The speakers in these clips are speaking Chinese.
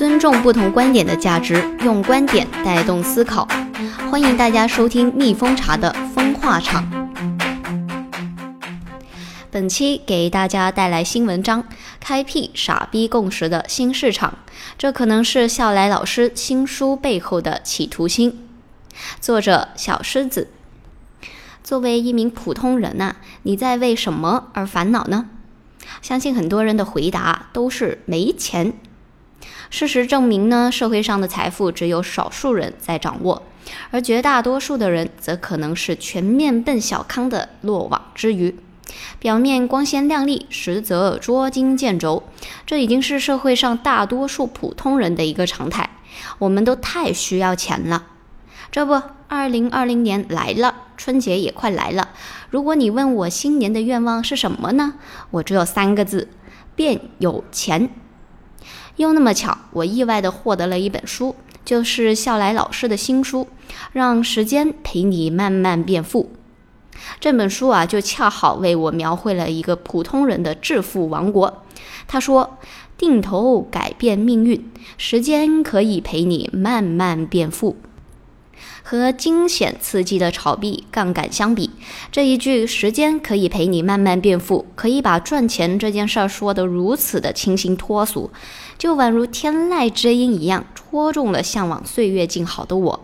尊重不同观点的价值，用观点带动思考。欢迎大家收听蜜蜂茶的风化场。本期给大家带来新文章：开辟傻逼共识的新市场。这可能是笑来老师新书背后的企图心。作者小狮子。作为一名普通人呐，你在为什么而烦恼呢？相信很多人的回答都是没钱。事实证明呢，社会上的财富只有少数人在掌握，而绝大多数的人则可能是全面奔小康的落网之鱼。表面光鲜亮丽，实则捉襟见肘。这已经是社会上大多数普通人的一个常态。我们都太需要钱了。这不，二零二零年来了，春节也快来了。如果你问我新年的愿望是什么呢？我只有三个字：变有钱。又那么巧，我意外的获得了一本书，就是笑来老师的新书《让时间陪你慢慢变富》。这本书啊，就恰好为我描绘了一个普通人的致富王国。他说：“定投改变命运，时间可以陪你慢慢变富。”和惊险刺激的炒币杠杆相比，这一句“时间可以陪你慢慢变富”，可以把赚钱这件事儿说得如此的清新脱俗，就宛如天籁之音一样，戳中了向往岁月静好的我。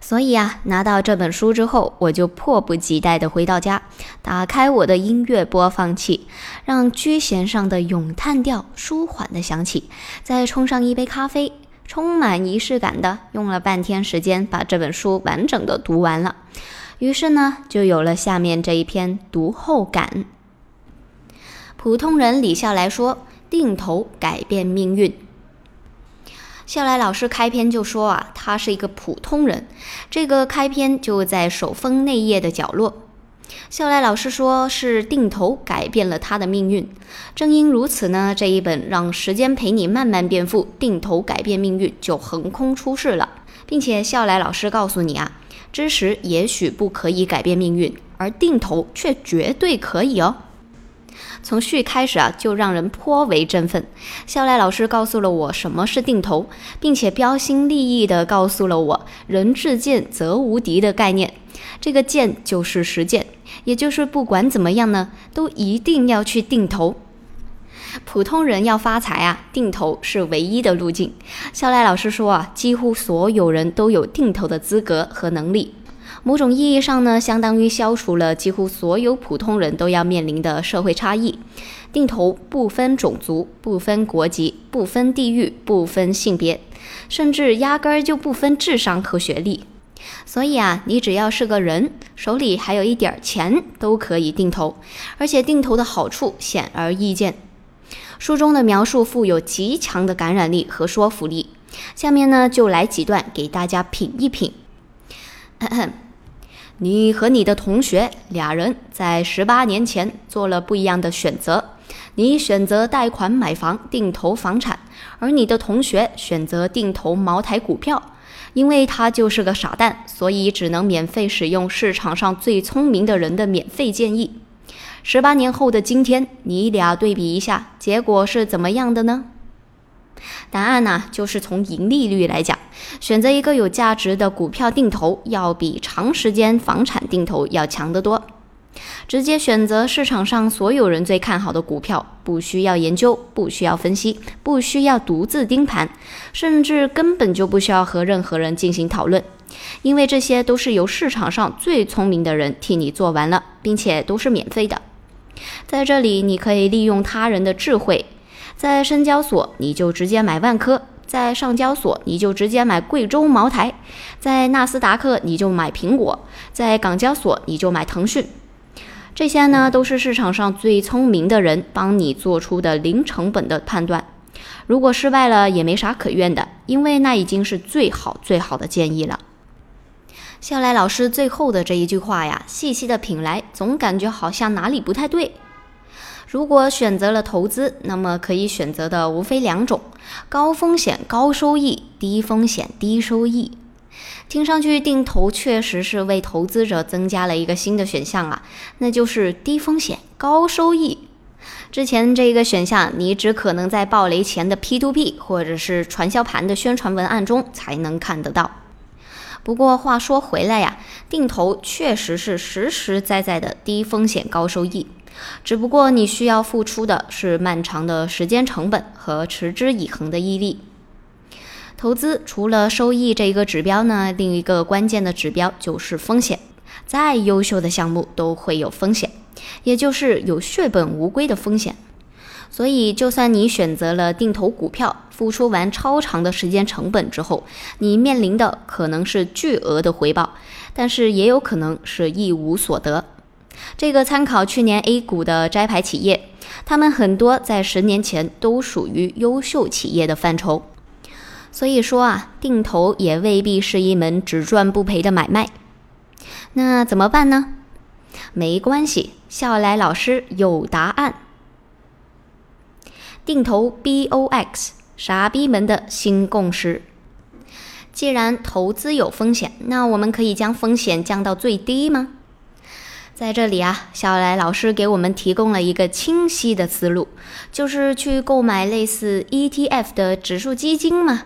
所以啊，拿到这本书之后，我就迫不及待地回到家，打开我的音乐播放器，让居弦上的咏叹调舒缓地响起，再冲上一杯咖啡。充满仪式感的，用了半天时间把这本书完整的读完了，于是呢，就有了下面这一篇读后感。普通人李笑来说：“定投改变命运。”笑来老师开篇就说啊，他是一个普通人，这个开篇就在首封内页的角落。笑来老师说：“是定投改变了他的命运。”正因如此呢，这一本《让时间陪你慢慢变富》，定投改变命运就横空出世了，并且笑来老师告诉你啊，知识也许不可以改变命运，而定投却绝对可以哦。从序开始啊，就让人颇为振奋。笑来老师告诉了我什么是定投，并且标新立异地告诉了我“人至贱则无敌”的概念。这个贱就是实践，也就是不管怎么样呢，都一定要去定投。普通人要发财啊，定投是唯一的路径。肖来老师说啊，几乎所有人都有定投的资格和能力。某种意义上呢，相当于消除了几乎所有普通人都要面临的社会差异。定投不分种族、不分国籍、不分地域、不分性别，甚至压根儿就不分智商和学历。所以啊，你只要是个人，手里还有一点钱，都可以定投。而且定投的好处显而易见。书中的描述富有极强的感染力和说服力。下面呢，就来几段给大家品一品。你和你的同学俩人在十八年前做了不一样的选择。你选择贷款买房定投房产，而你的同学选择定投茅台股票。因为他就是个傻蛋，所以只能免费使用市场上最聪明的人的免费建议。十八年后的今天，你俩对比一下，结果是怎么样的呢？答案呢，就是从盈利率来讲，选择一个有价值的股票定投，要比长时间房产定投要强得多。直接选择市场上所有人最看好的股票，不需要研究，不需要分析，不需要独自盯盘，甚至根本就不需要和任何人进行讨论，因为这些都是由市场上最聪明的人替你做完了，并且都是免费的。在这里，你可以利用他人的智慧。在深交所，你就直接买万科；在上交所，你就直接买贵州茅台；在纳斯达克，你就买苹果；在港交所，你就买腾讯。这些呢，都是市场上最聪明的人帮你做出的零成本的判断。如果失败了，也没啥可怨的，因为那已经是最好最好的建议了。笑来老师最后的这一句话呀，细细的品来，总感觉好像哪里不太对。如果选择了投资，那么可以选择的无非两种：高风险高收益，低风险低收益。听上去定投确实是为投资者增加了一个新的选项啊，那就是低风险高收益。之前这个选项，你只可能在暴雷前的 P2P 或者是传销盘的宣传文案中才能看得到。不过话说回来呀，定投确实是实实在在的低风险高收益，只不过你需要付出的是漫长的时间成本和持之以恒的毅力。投资除了收益这一个指标呢，另一个关键的指标就是风险。再优秀的项目都会有风险，也就是有血本无归的风险。所以，就算你选择了定投股票，付出完超长的时间成本之后，你面临的可能是巨额的回报，但是也有可能是一无所得。这个参考去年 A 股的摘牌企业，他们很多在十年前都属于优秀企业的范畴。所以说啊，定投也未必是一门只赚不赔的买卖。那怎么办呢？没关系，笑来老师有答案。定投 BOX，傻逼们的新共识。既然投资有风险，那我们可以将风险降到最低吗？在这里啊，笑来老师给我们提供了一个清晰的思路，就是去购买类似 ETF 的指数基金嘛。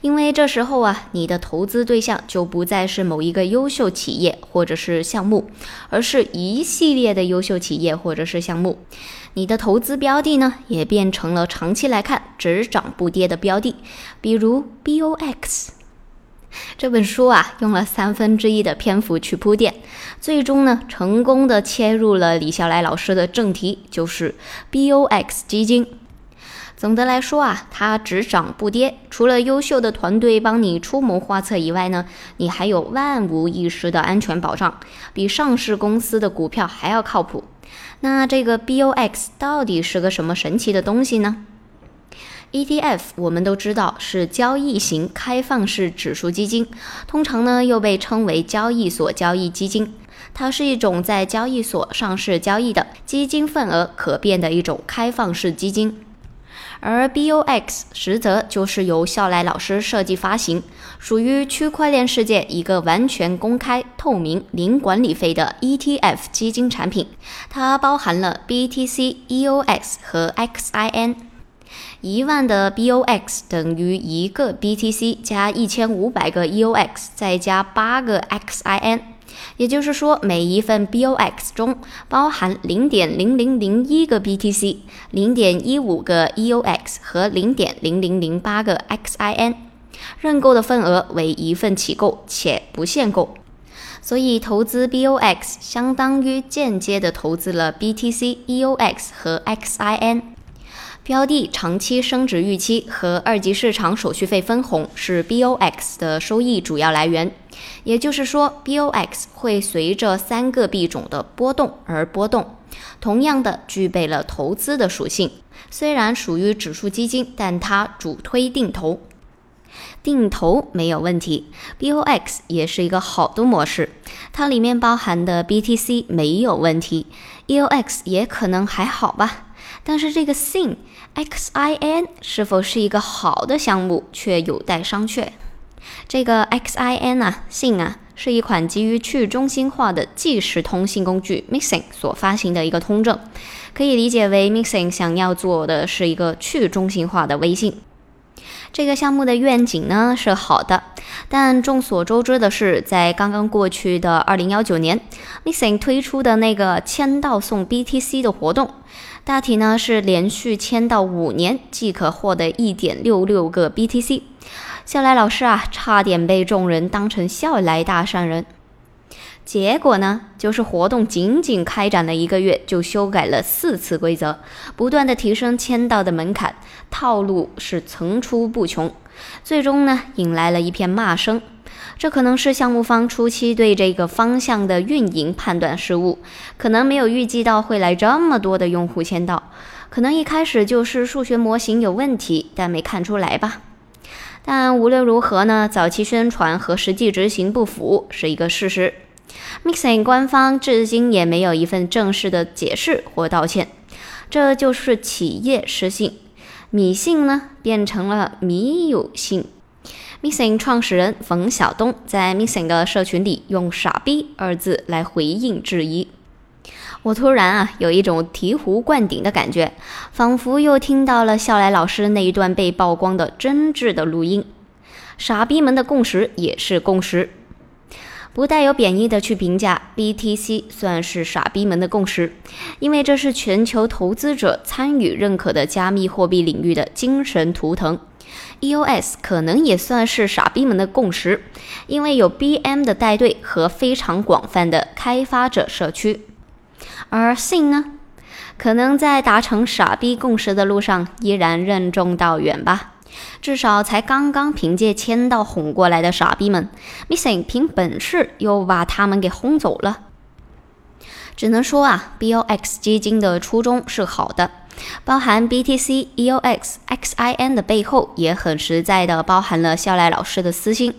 因为这时候啊，你的投资对象就不再是某一个优秀企业或者是项目，而是一系列的优秀企业或者是项目。你的投资标的呢，也变成了长期来看只涨不跌的标的，比如 BOX。这本书啊，用了三分之一的篇幅去铺垫，最终呢，成功的切入了李笑来老师的正题，就是 BOX 基金。总的来说啊，它只涨不跌。除了优秀的团队帮你出谋划策以外呢，你还有万无一失的安全保障，比上市公司的股票还要靠谱。那这个 BOX 到底是个什么神奇的东西呢？ETF 我们都知道是交易型开放式指数基金，通常呢又被称为交易所交易基金。它是一种在交易所上市交易的基金份额可变的一种开放式基金。而 BOX 实则就是由笑来老师设计发行，属于区块链世界一个完全公开、透明、零管理费的 ETF 基金产品。它包含了 BTC、EOX 和 XIN。一万的 BOX 等于一个 BTC 加一千五百个 EOX 再加八个 XIN。也就是说，每一份 BOX 中包含零点零零零一个 BTC、零点一五个 EOX 和零点零零零八个 XIN，认购的份额为一份起购，且不限购。所以，投资 BOX 相当于间接的投资了 BTC、EOX 和 XIN。标的长期升值预期和二级市场手续费分红是 BOX 的收益主要来源。也就是说，BOX 会随着三个币种的波动而波动，同样的具备了投资的属性。虽然属于指数基金，但它主推定投，定投没有问题。BOX 也是一个好的模式，它里面包含的 BTC 没有问题，EOX 也可能还好吧。但是这个 SIN XIN 是否是一个好的项目，却有待商榷。这个 XIN 啊，信啊，是一款基于去中心化的即时通信工具 Mixing 所发行的一个通证，可以理解为 Mixing 想要做的是一个去中心化的微信。这个项目的愿景呢是好的，但众所周知的是，在刚刚过去的二零幺九年，Mixing 推出的那个签到送 BTC 的活动，大体呢是连续签到五年即可获得一点六六个 BTC。笑来老师啊，差点被众人当成笑来大善人。结果呢，就是活动仅仅开展了一个月，就修改了四次规则，不断的提升签到的门槛，套路是层出不穷。最终呢，引来了一片骂声。这可能是项目方初期对这个方向的运营判断失误，可能没有预计到会来这么多的用户签到，可能一开始就是数学模型有问题，但没看出来吧。但无论如何呢，早期宣传和实际执行不符是一个事实。Mixing 官方至今也没有一份正式的解释或道歉，这就是企业失信，米信呢变成了米有信。Mixing 创始人冯小东在 Mixing 的社群里用“傻逼”二字来回应质疑。我突然啊，有一种醍醐灌顶的感觉，仿佛又听到了笑来老师那一段被曝光的真挚的录音。傻逼们的共识也是共识，不带有贬义的去评价 BTC 算是傻逼们的共识，因为这是全球投资者参与认可的加密货币领域的精神图腾。EOS 可能也算是傻逼们的共识，因为有 BM 的带队和非常广泛的开发者社区。而信呢，可能在达成傻逼共识的路上依然任重道远吧。至少才刚刚凭借签到哄过来的傻逼们，Missing 凭本事又把他们给轰走了。只能说啊，BOX 基金的初衷是好的，包含 BTC、EOX、XIN 的背后也很实在的包含了笑来老师的私心。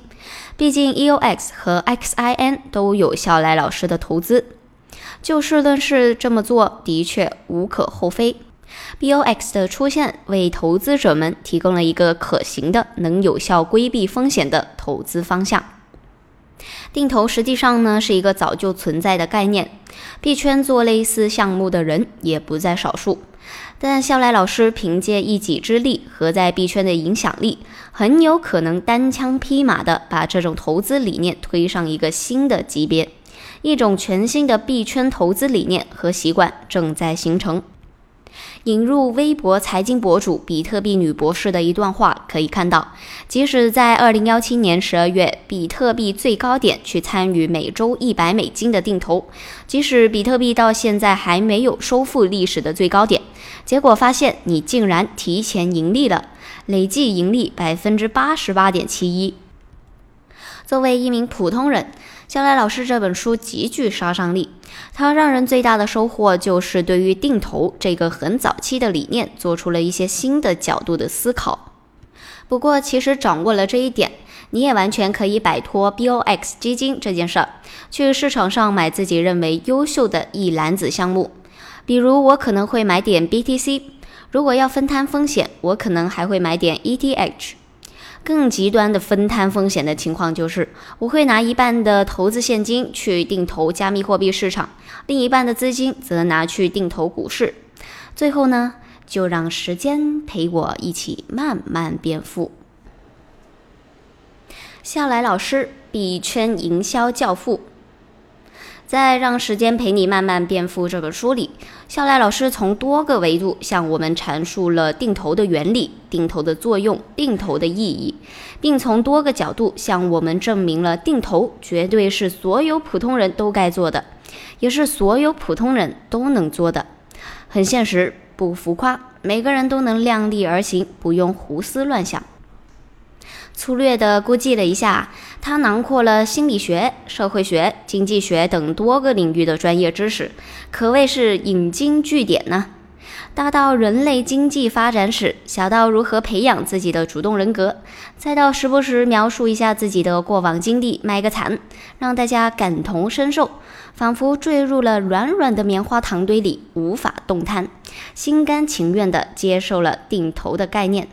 毕竟 EOX 和 XIN 都有笑来老师的投资。就事论事，这么做的确无可厚非。BOX 的出现为投资者们提供了一个可行的、能有效规避风险的投资方向。定投实际上呢是一个早就存在的概念，币圈做类似项目的人也不在少数。但肖来老师凭借一己之力和在币圈的影响力，很有可能单枪匹马的把这种投资理念推上一个新的级别。一种全新的币圈投资理念和习惯正在形成。引入微博财经博主比特币女博士的一段话可以看到，即使在二零幺七年十二月比特币最高点去参与每周一百美金的定投，即使比特币到现在还没有收复历史的最高点，结果发现你竟然提前盈利了，累计盈利百分之八十八点七一。作为一名普通人。肖来老师这本书极具杀伤力，它让人最大的收获就是对于定投这个很早期的理念做出了一些新的角度的思考。不过，其实掌握了这一点，你也完全可以摆脱 BOX 基金这件事儿，去市场上买自己认为优秀的一篮子项目。比如，我可能会买点 BTC，如果要分摊风险，我可能还会买点 ETH。更极端的分摊风险的情况就是，我会拿一半的投资现金去定投加密货币市场，另一半的资金则拿去定投股市。最后呢，就让时间陪我一起慢慢变富。笑来老师，币圈营销教父。在《让时间陪你慢慢变富》这本书里，肖来老师从多个维度向我们阐述了定投的原理、定投的作用、定投的意义，并从多个角度向我们证明了定投绝对是所有普通人都该做的，也是所有普通人都能做的。很现实，不浮夸，每个人都能量力而行，不用胡思乱想。粗略地估计了一下，它囊括了心理学、社会学、经济学等多个领域的专业知识，可谓是引经据典呢。大到人类经济发展史，小到如何培养自己的主动人格，再到时不时描述一下自己的过往经历，卖个惨，让大家感同身受，仿佛坠入了软软的棉花糖堆里，无法动弹，心甘情愿地接受了定投的概念。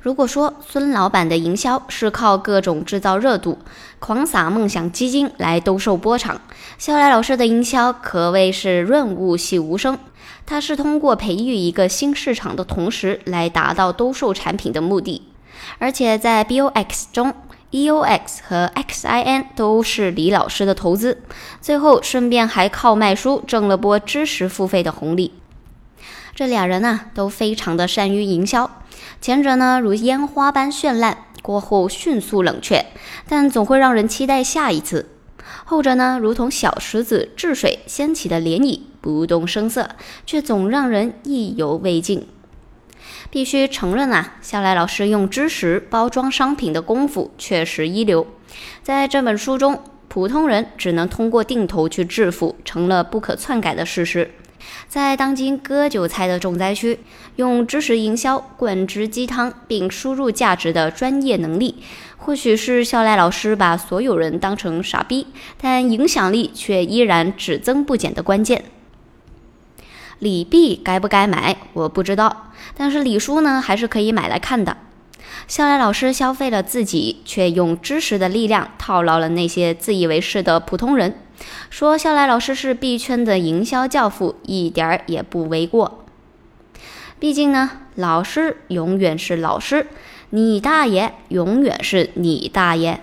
如果说孙老板的营销是靠各种制造热度、狂撒梦想基金来兜售波场，肖来老师的营销可谓是润物细无声。他是通过培育一个新市场的同时，来达到兜售产品的目的。而且在 BOX 中，EOX 和 XIN 都是李老师的投资，最后顺便还靠卖书挣了波知识付费的红利。这俩人呢，都非常的善于营销。前者呢，如烟花般绚烂，过后迅速冷却，但总会让人期待下一次；后者呢，如同小石子治水掀起的涟漪，不动声色，却总让人意犹未尽。必须承认啊，夏来老师用知识包装商品的功夫确实一流。在这本书中，普通人只能通过定投去致富，成了不可篡改的事实。在当今割韭菜的重灾区，用知识营销灌汁鸡汤并输入价值的专业能力，或许是笑来老师把所有人当成傻逼，但影响力却依然只增不减的关键。李币该不该买，我不知道，但是李书呢，还是可以买来看的。笑来老师消费了自己，却用知识的力量套牢了那些自以为是的普通人。说笑来老师是币圈的营销教父，一点儿也不为过。毕竟呢，老师永远是老师，你大爷永远是你大爷。